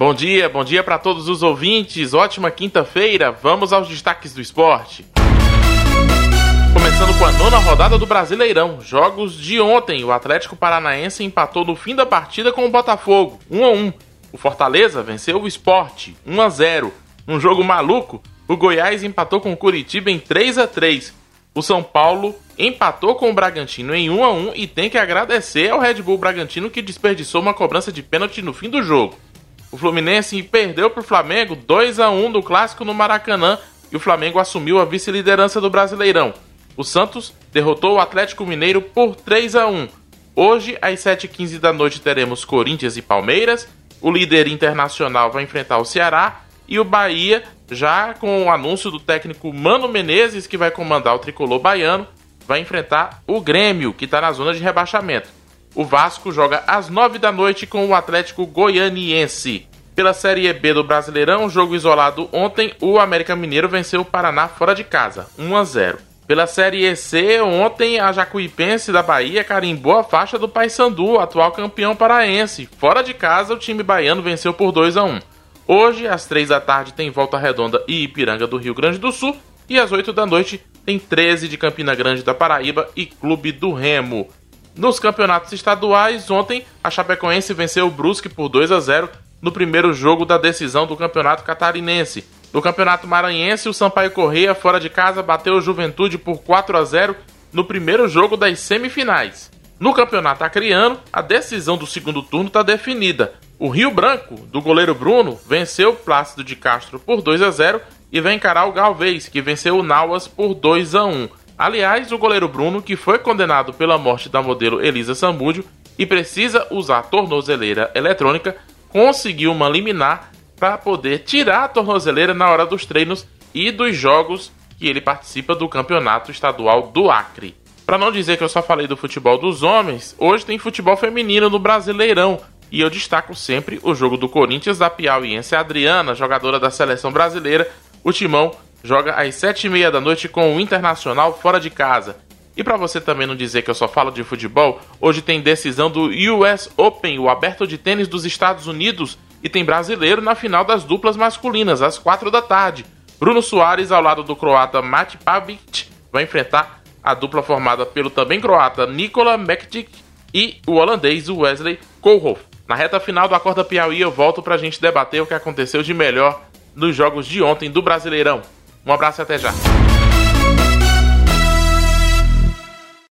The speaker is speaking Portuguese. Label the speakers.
Speaker 1: Bom dia, bom dia para todos os ouvintes. Ótima quinta-feira. Vamos aos destaques do esporte. Começando com a nona rodada do Brasileirão. Jogos de ontem. O Atlético Paranaense empatou no fim da partida com o Botafogo, 1 a 1. O Fortaleza venceu o Sport, 1 a 0. Num jogo maluco, o Goiás empatou com o Curitiba em 3 a 3. O São Paulo empatou com o Bragantino em 1 a 1 e tem que agradecer ao Red Bull Bragantino que desperdiçou uma cobrança de pênalti no fim do jogo. O Fluminense perdeu para o Flamengo 2 a 1 do clássico no Maracanã e o Flamengo assumiu a vice-liderança do Brasileirão. O Santos derrotou o Atlético Mineiro por 3 a 1. Hoje, às 7h15 da noite, teremos Corinthians e Palmeiras. O líder internacional vai enfrentar o Ceará e o Bahia, já com o anúncio do técnico Mano Menezes, que vai comandar o tricolor baiano, vai enfrentar o Grêmio, que está na zona de rebaixamento. O Vasco joga às 9 da noite com o Atlético Goianiense. Pela Série B do Brasileirão, jogo isolado ontem, o América Mineiro venceu o Paraná fora de casa, 1 a 0. Pela Série EC, ontem a Jacuipense da Bahia carimbou a faixa do Paysandu, atual campeão paraense. Fora de casa, o time baiano venceu por 2 a 1. Hoje, às 3 da tarde, tem Volta Redonda e Ipiranga do Rio Grande do Sul. E às 8 da noite, tem 13 de Campina Grande da Paraíba e Clube do Remo. Nos campeonatos estaduais, ontem, a Chapecoense venceu o Brusque por 2 a 0 no primeiro jogo da decisão do Campeonato Catarinense. No Campeonato Maranhense, o Sampaio Correia, fora de casa, bateu o Juventude por 4 a 0 no primeiro jogo das semifinais. No Campeonato Acreano, a decisão do segundo turno está definida. O Rio Branco, do goleiro Bruno, venceu o Plácido de Castro por 2 a 0 e vai encarar o Galvez, que venceu o Nauas por 2 a 1. Aliás, o goleiro Bruno, que foi condenado pela morte da modelo Elisa Samúdio e precisa usar tornozeleira eletrônica, conseguiu uma liminar para poder tirar a tornozeleira na hora dos treinos e dos jogos que ele participa do Campeonato Estadual do Acre. Para não dizer que eu só falei do futebol dos homens, hoje tem futebol feminino no Brasileirão, e eu destaco sempre o jogo do Corinthians da Piauiense Adriana, jogadora da seleção brasileira. O Timão joga às sete e meia da noite com o Internacional fora de casa. E para você também não dizer que eu só falo de futebol, hoje tem decisão do US Open, o aberto de tênis dos Estados Unidos, e tem brasileiro na final das duplas masculinas, às quatro da tarde. Bruno Soares, ao lado do croata Mate Pavic, vai enfrentar a dupla formada pelo também croata Nikola Mektic e o holandês Wesley Koolhof. Na reta final do Acorda Piauí, eu volto para a gente debater o que aconteceu de melhor nos jogos de ontem do Brasileirão. Um abraço e até já.